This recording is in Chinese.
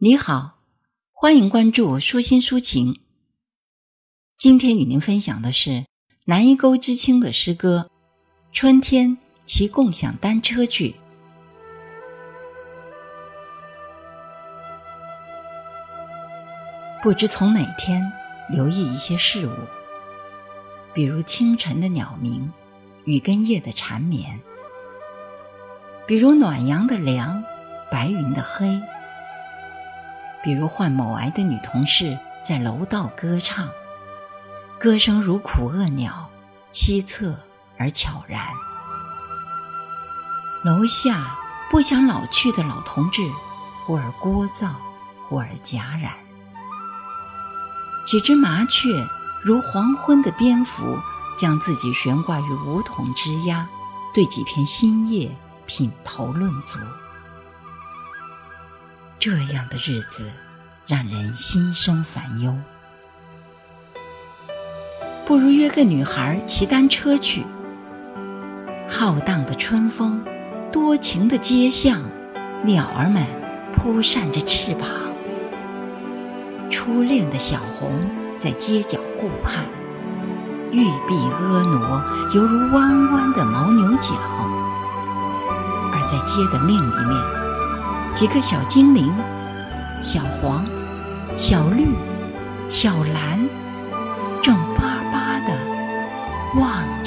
你好，欢迎关注舒心抒情。今天与您分享的是南一沟知青的诗歌《春天骑共享单车去》。不知从哪天留意一些事物，比如清晨的鸟鸣，雨跟夜的缠绵；比如暖阳的凉，白云的黑；比如患某癌的女同事在楼道歌唱，歌声如苦厄鸟，凄恻而悄然；楼下不想老去的老同志，忽而聒噪，忽而戛然。几只麻雀如黄昏的蝙蝠，将自己悬挂于梧桐枝桠，对几片新叶品头论足。这样的日子，让人心生烦忧。不如约个女孩骑单车去。浩荡的春风，多情的街巷，鸟儿们扑扇着翅膀。初恋的小红在街角顾盼，玉臂婀娜，犹如弯弯的牦牛角；而在街的另一面，几个小精灵，小黄、小绿、小蓝，正巴巴的望。